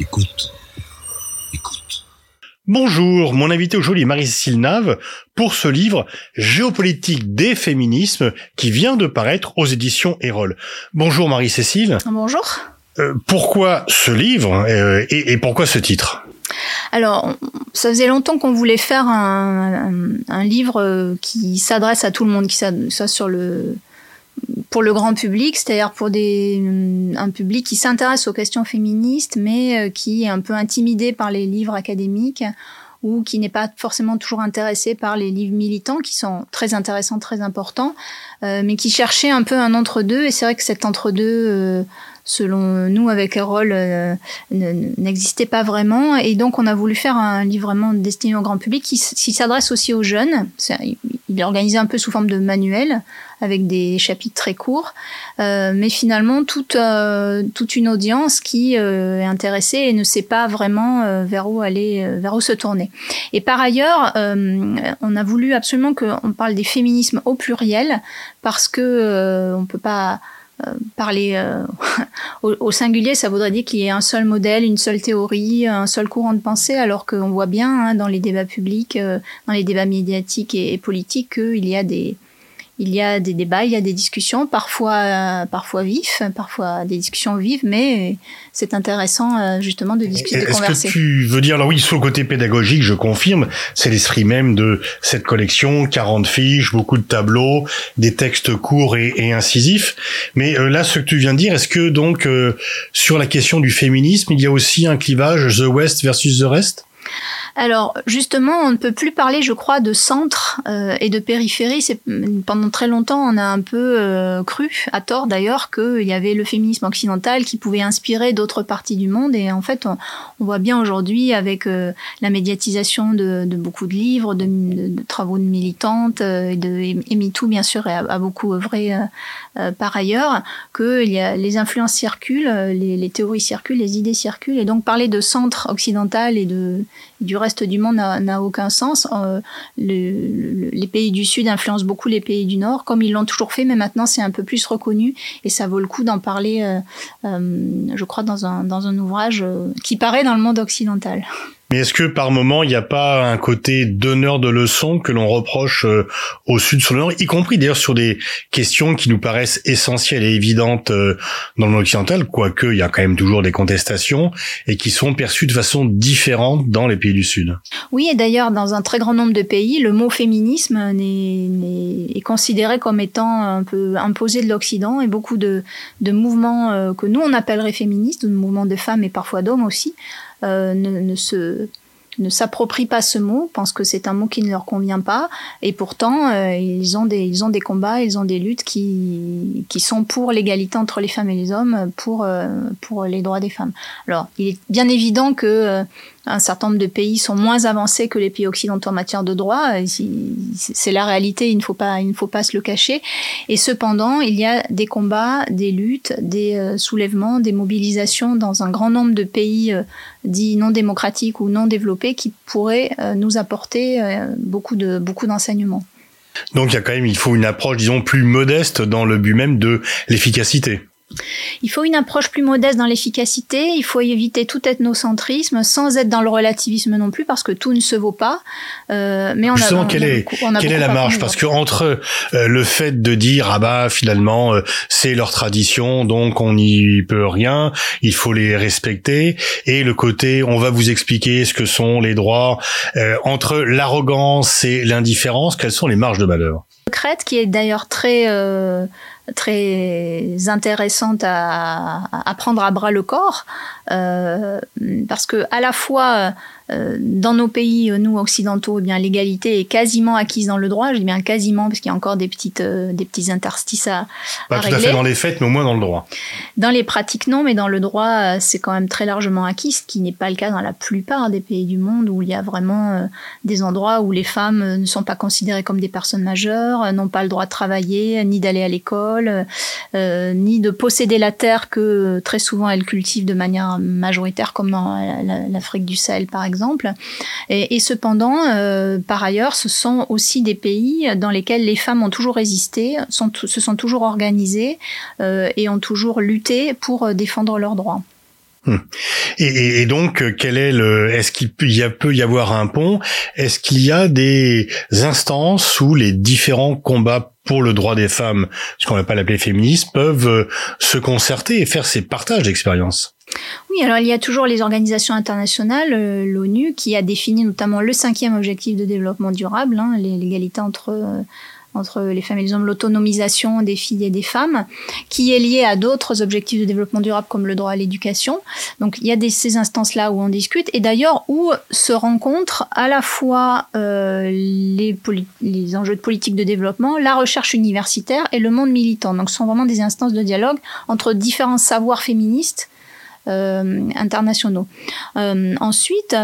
Écoute. Écoute. Bonjour, mon invité aujourd'hui est Marie-Cécile Nave pour ce livre Géopolitique des féminismes qui vient de paraître aux éditions Erol. Bonjour Marie-Cécile. Bonjour. Euh, pourquoi ce livre euh, et, et, pourquoi ce titre? Alors, ça faisait longtemps qu'on voulait faire un, un, un livre qui s'adresse à tout le monde, qui soit sur le pour le grand public, c'est-à-dire pour des, un public qui s'intéresse aux questions féministes, mais euh, qui est un peu intimidé par les livres académiques ou qui n'est pas forcément toujours intéressé par les livres militants, qui sont très intéressants, très importants, euh, mais qui cherchait un peu un entre-deux. Et c'est vrai que cet entre-deux, euh, selon nous avec Erol, euh, n'existait pas vraiment. Et donc on a voulu faire un livre vraiment destiné au grand public qui, s'adresse aussi aux jeunes. Il est organisé un peu sous forme de manuel avec des chapitres très courts, euh, mais finalement toute euh, toute une audience qui euh, est intéressée et ne sait pas vraiment euh, vers où aller, euh, vers où se tourner. Et par ailleurs, on a voulu absolument qu'on parle des féminismes au pluriel parce que on peut pas parler au, au, singulier, ça voudrait dire qu'il y ait un seul modèle, une seule théorie, un seul courant de pensée, alors qu'on voit bien hein, dans les débats publics, dans les débats médiatiques et politiques qu'il y a des, il y a des débats, il y a des discussions, parfois, euh, parfois vifs, parfois des discussions vives, mais c'est intéressant euh, justement de discuter, de converser. Est-ce que tu veux dire, alors oui, sur le côté pédagogique, je confirme, c'est l'esprit même de cette collection, 40 fiches, beaucoup de tableaux, des textes courts et, et incisifs. Mais euh, là, ce que tu viens de dire, est-ce que donc euh, sur la question du féminisme, il y a aussi un clivage The West versus The Rest? Alors justement, on ne peut plus parler, je crois, de centre euh, et de périphérie. C'est pendant très longtemps, on a un peu euh, cru, à tort d'ailleurs, qu'il y avait le féminisme occidental qui pouvait inspirer d'autres parties du monde. Et en fait, on, voit bien aujourd'hui avec euh, la médiatisation de, beaucoup de livres, de, travaux de militantes, et de et MeToo bien sûr a, a beaucoup œuvré par ailleurs, que les influences circulent, les, les théories circulent, les idées circulent. Et donc parler de centre occidental et de du reste du monde n'a aucun sens. Euh, le, le, les pays du Sud influencent beaucoup les pays du Nord, comme ils l'ont toujours fait, mais maintenant c'est un peu plus reconnu et ça vaut le coup d'en parler, euh, euh, je crois, dans un, dans un ouvrage qui paraît dans le monde occidental. Mais est-ce que par moment, il n'y a pas un côté donneur de leçons que l'on reproche euh, au Sud sur le Nord, y compris d'ailleurs sur des questions qui nous paraissent essentielles et évidentes euh, dans le monde occidental, quoique il y a quand même toujours des contestations et qui sont perçues de façon différente dans les pays du Sud? Oui, et d'ailleurs, dans un très grand nombre de pays, le mot féminisme est, considéré comme étant un peu imposé de l'Occident et beaucoup de, mouvements euh, que nous, on appellerait féministes, de mouvements de femmes et parfois d'hommes aussi, ne, ne, se ne s'approprient pas ce mot, pensent que c'est un mot qui ne leur convient pas, et pourtant euh, ils ont des ils ont des combats, ils ont des luttes qui qui sont pour l'égalité entre les femmes et les hommes, pour euh, pour les droits des femmes. Alors il est bien évident que euh, un certain nombre de pays sont moins avancés que les pays occidentaux en matière de droit. C'est la réalité, il ne faut pas, il ne faut pas se le cacher. Et cependant, il y a des combats, des luttes, des euh, soulèvements, des mobilisations dans un grand nombre de pays euh, dits non démocratiques ou non développés qui pourraient euh, nous apporter beaucoup de beaucoup d'enseignements. Donc il y a quand même, il faut une approche, disons, plus modeste dans le but même de l'efficacité. Il faut une approche plus modeste dans l'efficacité, il faut éviter tout ethnocentrisme sans être dans le relativisme non plus parce que tout ne se vaut pas. Euh, mais on Justement, a, on quelle, est, beaucoup, on a quelle est la marge Parce que entre euh, le fait de dire ah bah finalement euh, c'est leur tradition donc on n'y peut rien, il faut les respecter et le côté on va vous expliquer ce que sont les droits euh, entre l'arrogance et l'indifférence, quelles sont les marges de malheur Crète qui est d'ailleurs très très intéressante à, à, prendre à bras le corps, euh, parce que à la fois euh, dans nos pays, nous occidentaux, eh bien l'égalité est quasiment acquise dans le droit. Je dis bien quasiment parce qu'il y a encore des petites, euh, des petits interstices à, Pas à tout régler. à fait dans les faits, mais au moins dans le droit. Dans les pratiques, non, mais dans le droit, euh, c'est quand même très largement acquis, ce qui n'est pas le cas dans la plupart des pays du monde où il y a vraiment euh, des endroits où les femmes euh, ne sont pas considérées comme des personnes majeures, n'ont pas le droit de travailler, ni d'aller à l'école, euh, ni de posséder la terre que très souvent elles cultivent de manière majoritaire, comme dans l'Afrique du Sahel par exemple. Et, cependant, euh, par ailleurs, ce sont aussi des pays dans lesquels les femmes ont toujours résisté, se sont toujours organisées euh, et ont toujours lutté pour défendre leurs droits. Hmm. Et, donc, quel est le Est-ce qu'il peut y, a, peut y avoir un pont? Est-ce qu'il y a des instances où les différents combats pour le droit des femmes, ce qu'on va pas l'appeler féministes, peuvent euh, se concerter et faire ces partages d'expériences? Oui, alors il y a toujours les organisations internationales, euh, l'ONU, qui a défini notamment le cinquième objectif de développement durable, hein, l'égalité entre euh, entre les femmes et les hommes, l'autonomisation des filles et des femmes, qui est liée à d'autres objectifs de développement durable comme le droit à l'éducation. Donc il y a des, ces instances-là où on discute et d'ailleurs où se rencontrent à la fois euh, les, les enjeux de politique de développement, la recherche universitaire et le monde militant. Donc ce sont vraiment des instances de dialogue entre différents savoirs féministes euh, internationaux. Euh, ensuite,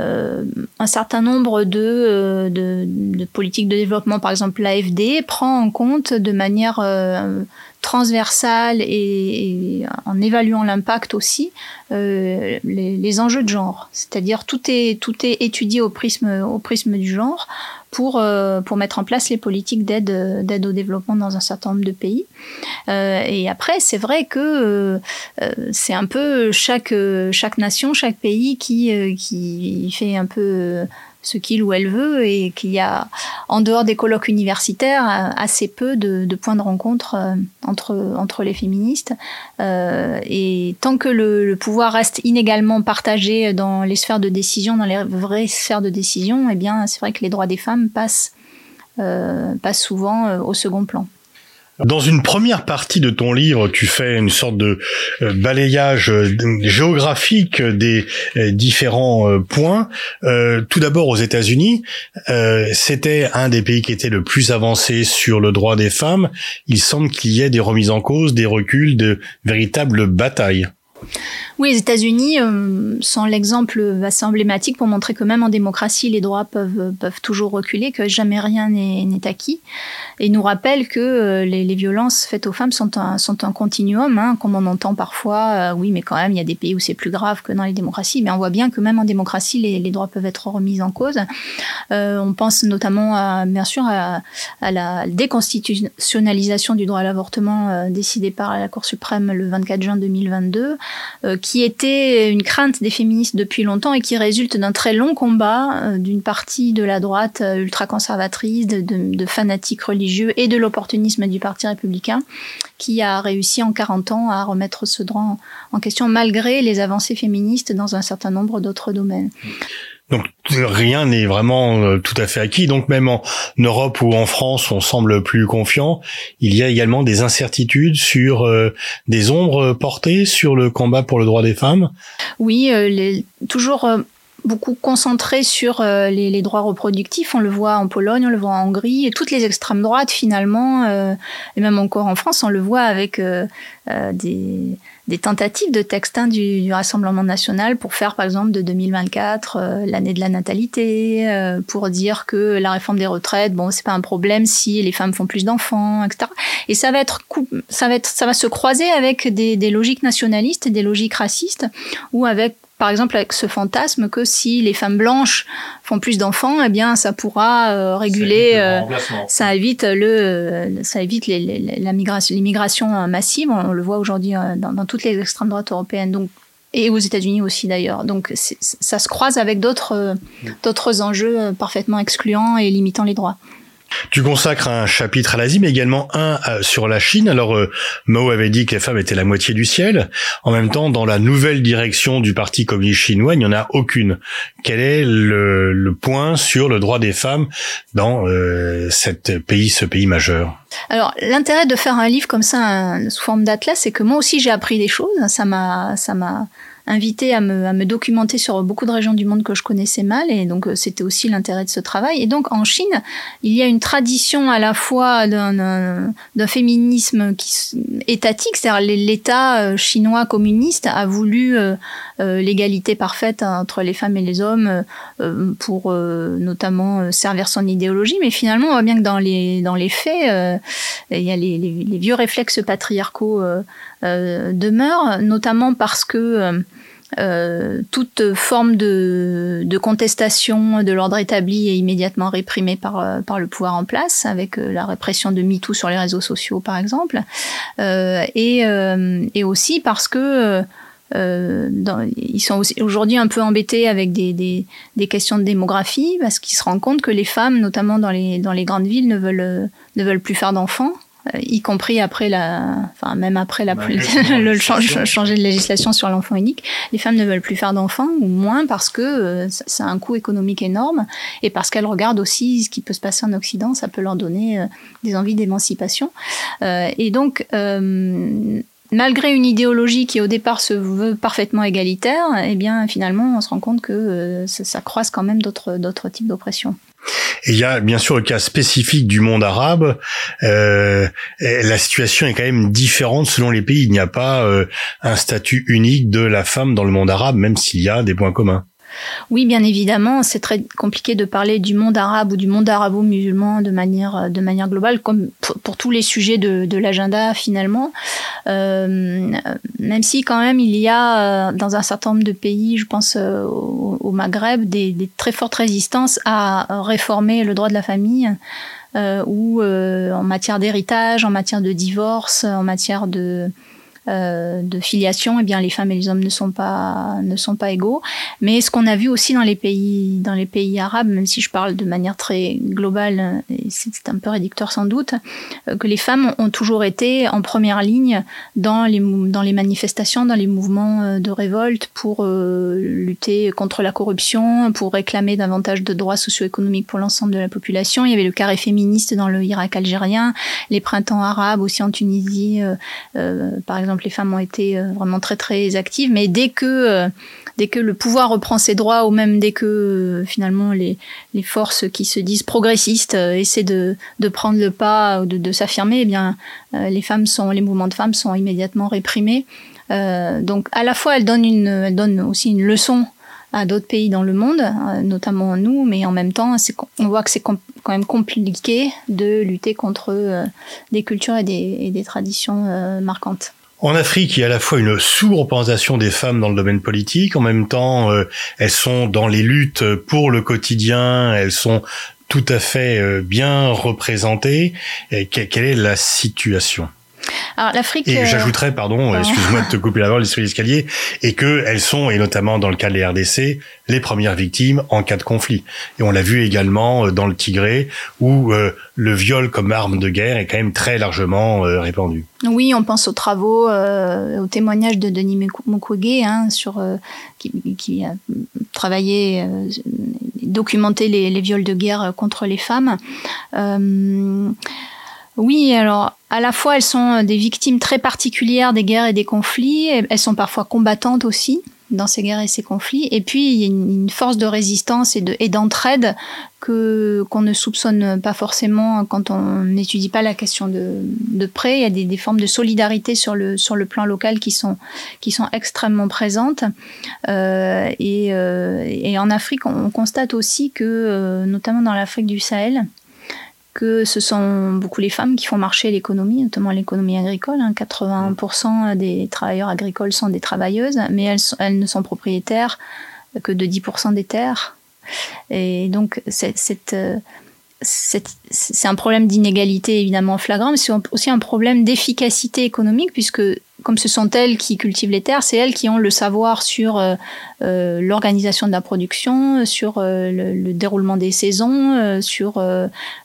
euh, un certain nombre euh, de, politiques de développement, par exemple l'AFD, prend en compte de manière euh, transversale et, en évaluant l'impact aussi les, les, enjeux de genre. C'est-à-dire tout est tout est étudié au prisme au prisme du genre pour, euh, pour mettre en place les politiques d'aide, d'aide au développement dans un certain nombre de pays. Euh, et après, c'est vrai que euh, c'est un peu chaque, chaque nation, chaque pays qui, qui fait un peu ce qu'il ou elle veut et qu'il y a en dehors des colloques universitaires assez peu de, points de rencontre euh, entre, les féministes. Euh, et tant que le, pouvoir reste inégalement partagé dans les sphères de décision, dans les vraies sphères de décision, eh bien c'est vrai que les droits des femmes passent, euh, souvent au second plan. Dans une première partie de ton livre, tu fais une sorte de euh, balayage euh, géographique des euh, différents points. tout d'abord aux États-Unis, c'était un des pays qui était le plus avancé sur le droit des femmes. Il semble qu'il y ait des remises en cause, des reculs, de véritables batailles. Oui, les États-Unis euh, sont l'exemple assez emblématique pour montrer que même en démocratie, les droits peuvent, toujours reculer, que jamais rien n'est acquis. Et nous rappelle que euh, les, violences faites aux femmes sont un, continuum, hein, comme on entend parfois, euh, oui, mais quand même, il y a des pays où c'est plus grave que dans les démocraties. Mais on voit bien que même en démocratie, les, droits peuvent être remis en cause. On pense notamment, bien sûr, à, à, la déconstitutionnalisation du droit à l'avortement décidée par la Cour suprême le 24 juin 2022, qui qui était une crainte des féministes depuis longtemps et qui résulte d'un très long combat euh, d'une partie de la droite euh, ultra-conservatrice, de, fanatiques religieux et de l'opportunisme du Parti républicain, qui a réussi en 40 ans à remettre ce droit en question malgré les avancées féministes dans un certain nombre d'autres domaines. Donc rien n'est vraiment euh, tout à fait acquis. Donc même en Europe ou en France, on semble plus confiant. Il y a également des incertitudes sur euh, des ombres portées sur le combat pour le droit des femmes. Oui, euh, les, toujours beaucoup concentré sur les, les, droits reproductifs. On le voit en Pologne, on le voit en Hongrie, et toutes les extrêmes droites finalement, et même encore en France, on le voit avec des des tentatives de texte hein, du, du, Rassemblement national pour faire, par exemple, de 2024 euh, l'année de la natalité, euh, pour dire que la réforme des retraites, bon, c'est pas un problème si les femmes font plus d'enfants, etc. Et ça va être, ça va être, ça va se croiser avec des, des logiques nationalistes et des logiques racistes, ou avec par exemple avec ce fantasme que si les femmes blanches font plus d'enfants, eh bien ça pourra euh, réguler, ça évite le, ça évite les, la migration, l'immigration massive. On le voit aujourd'hui dans, dans, toutes les extrêmes droites européennes. Donc et aux États-Unis aussi d'ailleurs. Donc ça se croise avec d'autres d'autres enjeux parfaitement excluants et limitant les droits. Tu consacres un chapitre à l'Asie, mais également un euh, sur la Chine. Alors, euh, Mao avait dit que les femmes étaient la moitié du ciel. En même temps, dans la nouvelle direction du Parti communiste chinois, il n'y en a aucune. Quel est le, point sur le droit des femmes dans euh, cette pays, ce pays majeur? Alors, l'intérêt de faire un livre comme ça, sous forme d'atlas, c'est que moi aussi j'ai appris des choses. Ça m'a, ça m'a invité à me, documenter sur beaucoup de régions du monde que je connaissais mal, et donc euh, c'était aussi l'intérêt de ce travail. Et donc en Chine, il y a une tradition à la fois d'un féminisme qui, étatique, c'est-à-dire l'État euh, chinois communiste a voulu euh, l'égalité parfaite entre les femmes et les hommes pour notamment servir son idéologie, mais finalement on voit bien que dans les, dans les faits, il y a les, les, les vieux réflexes patriarcaux demeurent, notamment parce que euh, toute forme de, de, contestation de l'ordre établi est immédiatement réprimée par, euh, par le pouvoir en place, avec euh, la répression de MeToo sur les réseaux sociaux, par exemple, euh, et, et, aussi parce que ils sont aujourd'hui un peu embêtés avec des, des, des questions de démographie parce qu'ils se rendent compte que les femmes, notamment dans les, dans les grandes villes, ne veulent, ne veulent plus faire d'enfants y compris après la, enfin même après la, le change, changer de législation sur l'enfant unique, les femmes ne veulent plus faire d'enfants ou moins parce que euh, ça a un coût économique énorme et parce qu'elles regardent aussi ce qui peut se passer en Occident, ça peut leur donner euh, des envies d'émancipation. Euh, et donc malgré une idéologie qui au départ se veut parfaitement égalitaire, eh bien finalement on se rend compte que ça, ça croise quand même d'autres d'autres types d'oppression. Il y a bien sûr le cas spécifique du monde arabe. Euh, la situation est quand même différente selon les pays. Il n'y a pas euh, un statut unique de la femme dans le monde arabe, même s'il y a des points communs. Oui, bien évidemment, c'est très compliqué de parler du monde arabe ou du monde arabo-musulman de manière, de manière globale, comme pour, tous les sujets de, l'agenda finalement. Euh, même si quand même il y a euh, dans un certain nombre de pays, je pense euh, au, Maghreb, des, très fortes résistances à réformer le droit de la famille. Euh, ou euh, en matière d'héritage, en matière de divorce, en matière de, euh, de filiation, eh bien les femmes et les hommes ne sont pas ne sont pas égaux. Mais ce qu'on a vu aussi dans les pays dans les pays arabes, même si je parle de manière très globale, et c'est un peu réducteur sans doute, euh, que les femmes ont toujours été en première ligne dans les dans les manifestations, dans les mouvements euh, de révolte pour lutter contre la corruption, pour réclamer davantage de droits socio-économiques pour l'ensemble de la population. Il y avait le carré féministe dans le Irak algérien, les printemps arabes aussi en Tunisie, par exemple les femmes ont été euh, vraiment très très actives, mais dès que euh, dès que le pouvoir reprend ses droits, ou même dès que euh, finalement les, forces qui se disent progressistes essaient de, prendre le pas ou de, s'affirmer, eh bien les femmes sont, les mouvements de femmes sont immédiatement réprimés. donc à la fois elles donnent une, aussi une leçon à d'autres pays dans le monde, notamment nous, mais en même temps, on voit que c'est quand même compliqué de lutter contre des cultures et des traditions marquantes. En Afrique, il y a à la fois une sous-représentation des femmes dans le domaine politique, en même temps, euh, elles sont dans les luttes pour le quotidien, elles sont tout à fait euh, bien représentées. Quelle est la situation? Alors l'Afrique. Et euh, j'ajouterais, pardon, excuse-moi de te couper la parole, sur l'escalier, et que elles sont, et notamment dans le cas des RDC, les premières victimes en cas de conflit. Et on l'a vu également euh, dans le Tigré, où euh, le viol comme arme de guerre est quand même très largement répandu. Oui, on pense aux travaux, aux témoignages de Denis Mukwege, hein, sur qui, qui, a travaillé, documenté les, les, viols de guerre contre les femmes. Oui, alors à la fois elles sont des victimes très particulières des guerres et des conflits, elles sont parfois combattantes aussi dans ces guerres et ces conflits, et puis il y a une, force de résistance et, de, et d'entraide que qu'on ne soupçonne pas forcément quand on n'étudie pas la question de, de près. Il y a des, des, formes de solidarité sur le sur le plan local qui sont qui sont extrêmement présentes. Euh, et, euh, en Afrique, on constate aussi que, euh, notamment dans l'Afrique du Sahel, que ce sont beaucoup les femmes qui font marcher l'économie, notamment l'économie agricole. 80% hein. des travailleurs agricoles sont des travailleuses, mais elles, ne sont propriétaires que de 10% des terres. Et donc, c'est un problème d'inégalité évidemment flagrant, mais c'est aussi un problème d'efficacité économique, puisque comme ce sont elles qui cultivent les terres, c'est elles qui ont le savoir sur euh, euh l'organisation de la production, sur euh, le, déroulement des saisons, euh, sur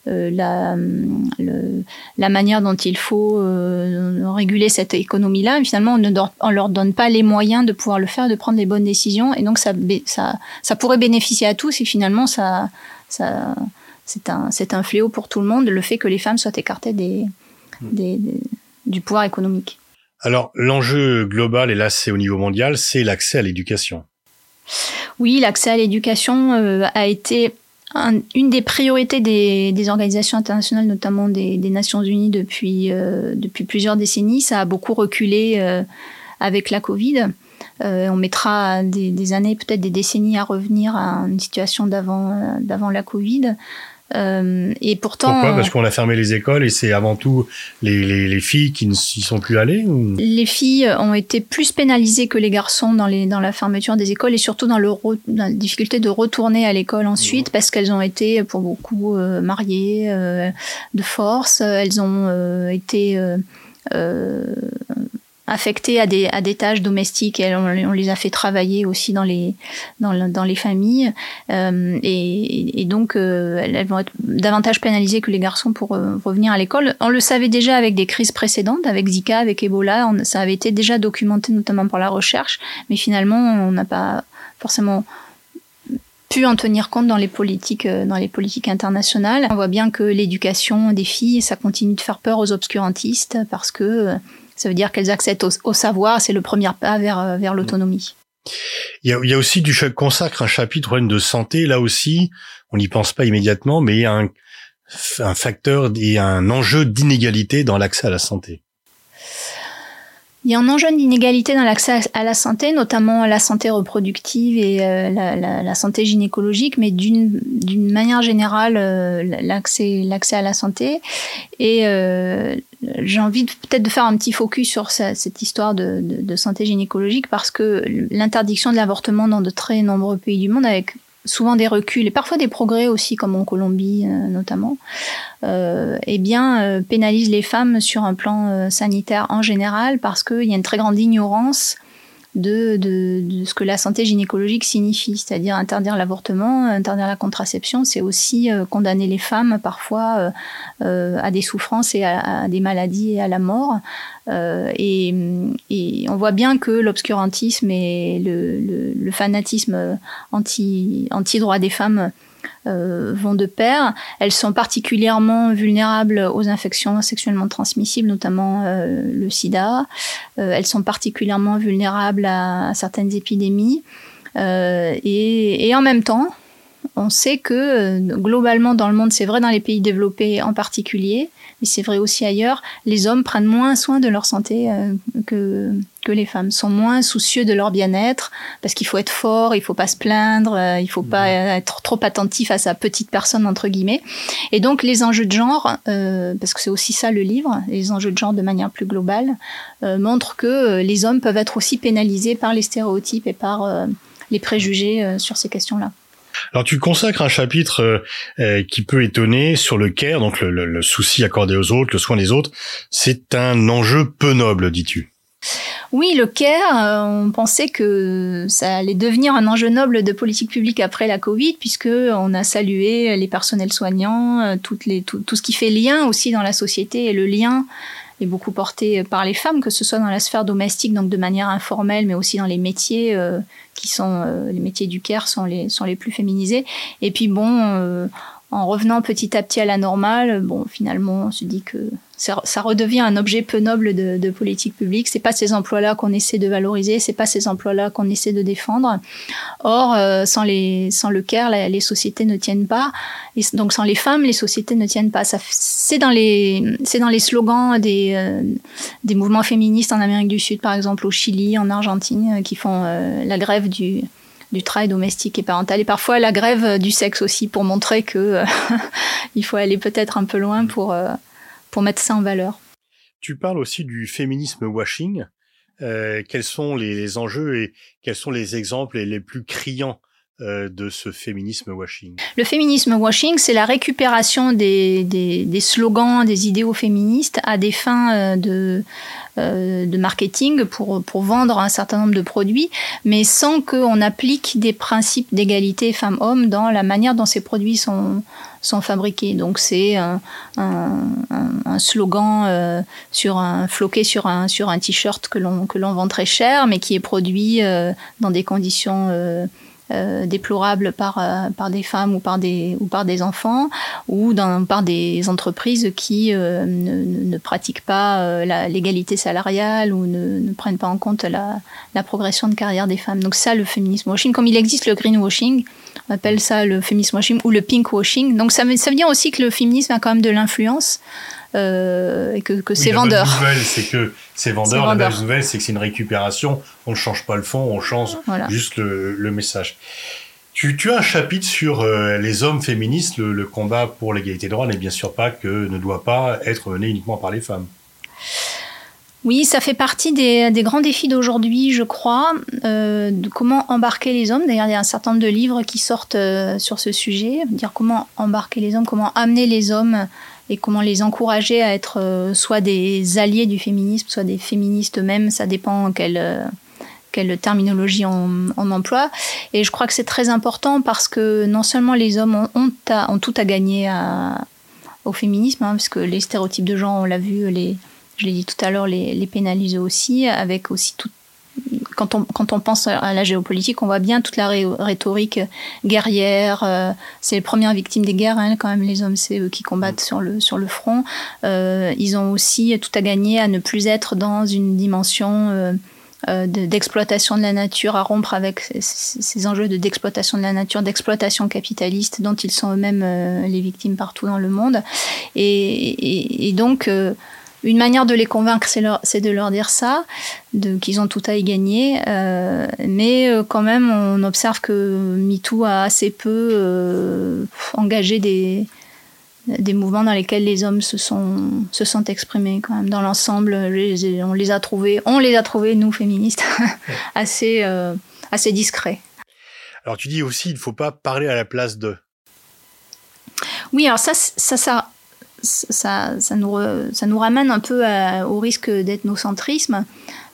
la, le, la manière dont il faut réguler cette économie-là. Finalement, on ne on leur donne pas les moyens de pouvoir le faire, de prendre les bonnes décisions, et donc ça, ça, ça pourrait bénéficier à tous, et finalement ça, ça c'est un, fléau pour tout le monde, le fait que les femmes soient écartées des, des, du pouvoir économique. Alors, l'enjeu global, et là c'est au niveau mondial, c'est l'accès à l'éducation. Oui, l'accès à l'éducation euh, a été une des priorités des, organisations internationales, notamment des, Nations Unies depuis, euh, depuis plusieurs décennies. Ça a beaucoup reculé euh, avec la Covid. on mettra des, années, peut-être des décennies à revenir à une situation d'avant la Covid. Euh, et pourtant. Pourquoi? Parce qu'on a fermé les écoles et c'est avant tout les, les, les, filles qui ne s'y sont plus allées ou... Les filles ont été plus pénalisées que les garçons dans, les, dans la fermeture des écoles et surtout dans, le dans la difficulté de retourner à l'école ensuite parce qu'elles ont été pour beaucoup euh, mariées euh, de force. Elles ont euh, été affectées à des, à des tâches domestiques et on, les a fait travailler aussi dans les, dans, les familles. Euh, et, et, donc, euh, elles vont être davantage pénalisées que les garçons pour euh, revenir à l'école. On le savait déjà avec des crises précédentes, avec Zika, avec Ebola. Ça avait été déjà documenté notamment pour la recherche, mais finalement, on n'a pas forcément pu en tenir compte dans les politiques dans les politiques internationales. On voit bien que l'éducation des filles, ça continue de faire peur aux obscurantistes parce que ça veut dire qu'elles accèdent au, savoir, c'est le premier pas vers, euh, vers l'autonomie. Il y, a, il y a aussi du consacre un chapitre de santé. Là aussi, on n'y pense pas immédiatement, mais il y a un, un facteur et un enjeu d'inégalité dans l'accès à la santé. Il y a un enjeu d'inégalité dans l'accès à la santé, notamment la santé reproductive et euh, la, santé gynécologique, mais d'une manière générale, euh, l'accès à la santé. Et euh, j'ai envie peut-être de faire un petit focus sur cette histoire de santé gynécologique parce que l'interdiction de l'avortement dans de très nombreux pays du monde, avec souvent des reculs et parfois des progrès aussi, comme en Colombie euh, notamment, euh, eh bien, euh, pénalise les femmes sur un plan euh, sanitaire en général parce qu'il y a une très grande ignorance de, ce que la santé gynécologique signifie, c'est-à-dire interdire l'avortement, interdire la contraception, c'est aussi euh, condamner les femmes parfois euh, euh à des souffrances et à, des maladies et à la mort. Et, on voit bien que l'obscurantisme et le, fanatisme anti, anti-droit des femmes euh, vont de pair. Elles sont particulièrement vulnérables aux infections sexuellement transmissibles, notamment euh, le sida. Euh, elles sont particulièrement vulnérables à, à certaines épidémies. Et, en même temps, on sait que euh, globalement dans le monde, c'est vrai dans les pays développés en particulier, mais c'est vrai aussi ailleurs, les hommes prennent moins soin de leur santé euh, que, que les femmes, sont moins soucieux de leur bien-être, parce qu'il faut être fort, il faut pas se plaindre, euh, il faut pas être trop attentif à sa petite personne, entre guillemets. Et donc les enjeux de genre, euh, parce que c'est aussi ça le livre, les enjeux de genre de manière plus globale, euh, montrent que les hommes peuvent être aussi pénalisés par les stéréotypes et par euh, les préjugés sur ces questions-là. Alors tu consacres un chapitre euh, euh, qui peut étonner sur le care, donc le, souci accordé aux autres, le soin des autres. C'est un enjeu peu noble, dis-tu? Oui, le care, euh, on pensait que ça allait devenir un enjeu noble de politique publique après la Covid, puisque on a salué les personnels soignants, tout, ce qui fait lien aussi dans la société et le lien est beaucoup porté par les femmes, que ce soit dans la sphère domestique, donc de manière informelle, mais aussi dans les métiers euh, qui sont euh, les métiers du care sont les sont les plus féminisés. Et puis bon, euh, en revenant petit à petit à la normale, bon, finalement, on se dit que ça, redevient un objet peu noble de, politique publique. C'est pas ces emplois-là qu'on essaie de valoriser, c'est pas ces emplois-là qu'on essaie de défendre. Or, euh, sans le care, les sociétés ne tiennent pas. Et donc, sans les femmes, les sociétés ne tiennent pas. C'est dans les, slogans des, euh, des mouvements féministes en Amérique du Sud, par exemple, au Chili, en Argentine, euh, qui font la grève du du travail domestique et parental et parfois la grève du sexe aussi pour montrer que il faut aller peut-être un peu loin pour pour mettre ça en valeur. Tu parles aussi du féminisme washing. Euh, quels sont les, enjeux et quels sont les exemples les plus criants de ce féminisme washing Le féminisme washing, c'est la récupération des, des, des, slogans, des idéaux féministes à des fins de, euh, de marketing pour, pour vendre un certain nombre de produits, mais sans qu'on applique des principes d'égalité femmes-hommes dans la manière dont ces produits sont, sont fabriqués. Donc c'est un, un, un, slogan euh, sur un floqué sur un sur un t-shirt que l'on vend très cher, mais qui est produit euh, dans des conditions euh, euh, déplorables par, euh, par des femmes ou par des, ou par des enfants ou dans, par des entreprises qui euh, ne, ne, pratiquent pas euh, l'égalité salariale ou ne, ne, prennent pas en compte la, la, progression de carrière des femmes. Donc ça, le féminisme washing, comme il existe le greenwashing, on appelle ça le féminisme washing ou le pink washing. Donc ça, ça veut dire aussi que le féminisme a quand même de l'influence et que, que oui, c'est vendeur. La nouvelle, c'est que c'est vendeur. La bonne nouvelle, c'est que c'est une récupération. On ne change pas le fond, on change voilà. juste le, le message. Tu, tu, as un chapitre sur euh, les hommes féministes. Le, le combat pour l'égalité de droit n'est bien sûr pas que ne doit pas être mené uniquement par les femmes. Oui, ça fait partie des, des grands défis d'aujourd'hui, je crois, euh, de comment embarquer les hommes. D'ailleurs, il y a un certain nombre de livres qui sortent euh, sur ce sujet, dire comment embarquer les hommes, comment amener les hommes et comment les encourager à être soit des alliés du féminisme, soit des féministes eux-mêmes. Ça dépend quelle quelle terminologie on, emploie. Et je crois que c'est très important parce que non seulement les hommes ont, tout à gagner au féminisme, hein, parce que les stéréotypes de genre, on l'a vu, je l'ai dit tout à l'heure, les, les pénalisent aussi, avec aussi tout, quand on, quand on pense à la géopolitique, on voit bien toute la rhétorique guerrière. Euh, c'est les premières victimes des guerres, hein, quand même, les hommes, c'est eux qui combattent sur le, sur le front. Euh, ils ont aussi tout à gagner à ne plus être dans une dimension euh, euh, d'exploitation de, la nature, à rompre avec ces, enjeux de d'exploitation de la nature, d'exploitation capitaliste dont ils sont eux-mêmes euh, les victimes partout dans le monde. Et, donc, euh, une manière de les convaincre, c'est de leur dire ça, qu'ils ont tout à y gagner. mais quand même, on observe que MeToo a assez peu engagé des, des mouvements dans lesquels les hommes se sont, se sont exprimés quand même. Dans l'ensemble, on les a trouvés, on les a trouvés, nous féministes, assez, euh, assez discrets. Alors tu dis aussi, il ne faut pas parler à la place de. Oui, alors ça, ça, ça, ça, nous, ça nous ramène un peu au risque d'ethnocentrisme.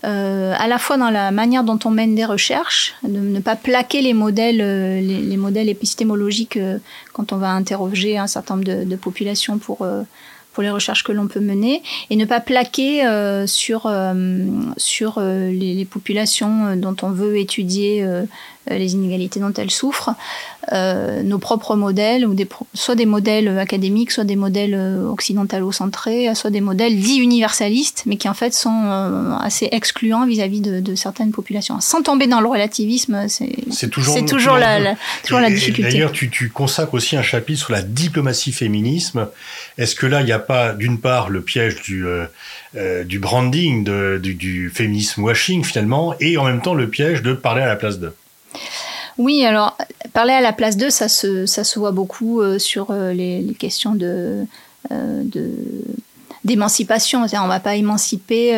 Euh, à la fois dans la manière dont on mène des recherches, de ne pas plaquer les modèles, euh, les, modèles épistémologiques euh, quand on va interroger un certain nombre de, populations pour pour les recherches que l'on peut mener et ne pas plaquer euh, sur, euh, sur euh, les, les, populations dont on veut étudier les inégalités dont elles souffrent, nos propres modèles, ou des, soit des modèles académiques, soit des modèles occidentalo-centrés, soit des modèles dits universalistes, mais qui en fait sont assez excluants vis-à-vis de, de, certaines populations. Sans tomber dans le relativisme, c'est toujours, toujours, toujours, la, la, toujours la difficulté. D'ailleurs, tu, tu consacres aussi un chapitre sur la diplomatie féminisme. Est-ce que là, il y a pas, d'une part, le piège du, euh, euh, du branding, de, du, du, féminisme washing finalement, et en même temps le piège de parler à la place d'eux? Oui, alors parler à la place d'eux, ça se, ça se voit beaucoup euh, sur les, les, questions de, de d'émancipation. On ne va pas émanciper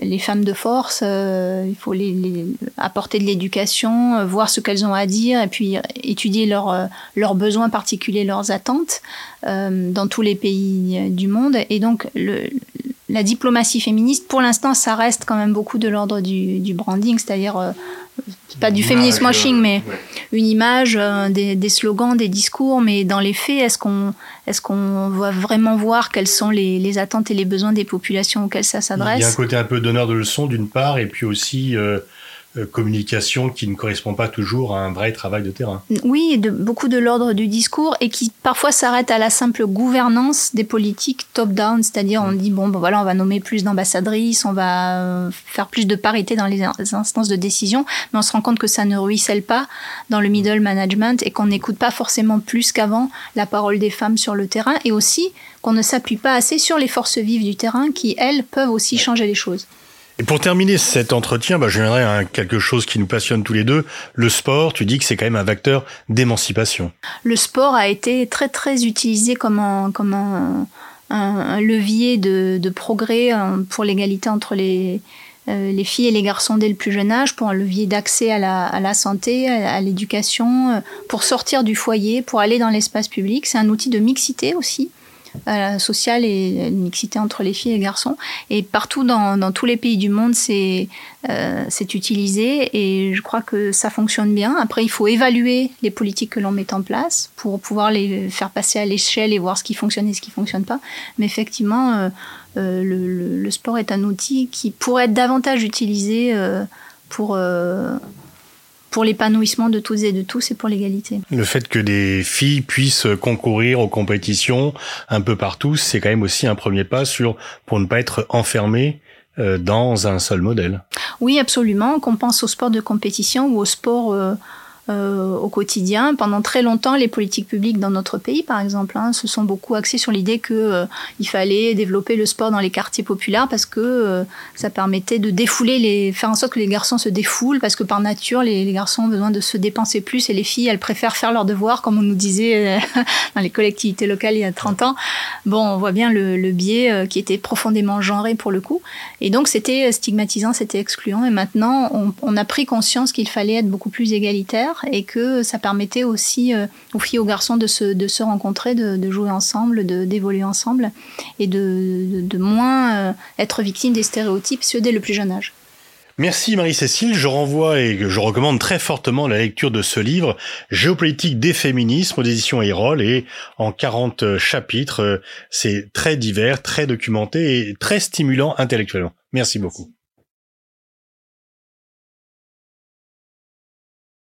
les, femmes de force, euh, il faut les, apporter de l'éducation, euh, voir ce qu'elles ont à dire et puis étudier leurs euh, besoins particuliers, leurs attentes dans tous les pays du monde. Et donc la diplomatie féministe, pour l'instant, ça reste quand même beaucoup de l'ordre du, du, branding, c'est-à-dire pas du féminisme washing, mais une image, des, des, slogans, des discours, mais dans les faits, est-ce qu'on qu'on va vraiment voir quelles sont les, les, attentes et les besoins des populations auxquelles ça s'adresse Il y a un côté un peu donneur de leçons d'une part, et puis aussi euh, euh, communication qui ne correspond pas toujours à un vrai travail de terrain. Oui, de, beaucoup de l'ordre du discours et qui parfois s'arrête à la simple gouvernance des politiques top-down, c'est-à-dire on dit bon ben voilà on va nommer plus d'ambassadrices, on va euh, faire plus de parité dans les instances de décision, mais on se rend compte que ça ne ruisselle pas dans le middle management et qu'on n'écoute pas forcément plus qu'avant la parole des femmes sur le terrain et aussi qu'on ne s'appuie pas assez sur les forces vives du terrain qui elles peuvent aussi changer les choses. Et pour terminer cet entretien, bah, je viendrai à quelque chose qui nous passionne tous les deux. Le sport, tu dis que c'est quand même un vecteur d'émancipation. Le sport a été très très utilisé comme un, levier de, progrès euh, pour l'égalité entre les, euh, les filles et les garçons dès le plus jeune âge, pour un levier d'accès à la, à la, santé, à, l'éducation, euh, pour sortir du foyer, pour aller dans l'espace public. C'est un outil de mixité aussi euh, sociale et une mixité entre les filles et les garçons. Et partout dans, dans tous les pays du monde, c'est euh, utilisé et je crois que ça fonctionne bien. Après, il faut évaluer les politiques que l'on met en place pour pouvoir les faire passer à l'échelle et voir ce qui fonctionne et ce qui fonctionne pas. Mais effectivement, euh, euh le, sport est un outil qui pourrait être davantage utilisé pour pour l'épanouissement de toutes et de tous et pour l'égalité. Le fait que des filles puissent concourir aux compétitions un peu partout, c'est quand même aussi un premier pas sur pour ne pas être enfermé euh, dans un seul modèle. Oui, absolument. Qu'on pense au sport de compétition ou au sport euh, euh, au quotidien. Pendant très longtemps, les politiques publiques dans notre pays, par exemple, hein, se sont beaucoup axées sur l'idée que euh, fallait développer le sport dans les quartiers populaires parce que euh, ça permettait de défouler les, faire en sorte que les garçons se défoulent parce que par nature, les, garçons ont besoin de se dépenser plus et les filles, elles préfèrent faire leurs devoirs, comme on nous disait dans les collectivités locales il y a 30 ans. Bon, on voit bien le, le biais qui était profondément genré pour le coup. Et donc, c'était stigmatisant, c'était excluant. Et maintenant, on, on a pris conscience qu'il fallait être beaucoup plus égalitaire et que ça permettait aussi aux filles et aux garçons de se, rencontrer, de, jouer ensemble, d'évoluer ensemble et de, moins être victime des stéréotypes, ce dès le plus jeune âge. Merci Marie-Cécile. Je renvoie et je recommande très fortement la lecture de ce livre, Géopolitique des féminismes, aux éditions et en 40 chapitres. C'est très divers, très documenté et très stimulant intellectuellement. Merci beaucoup.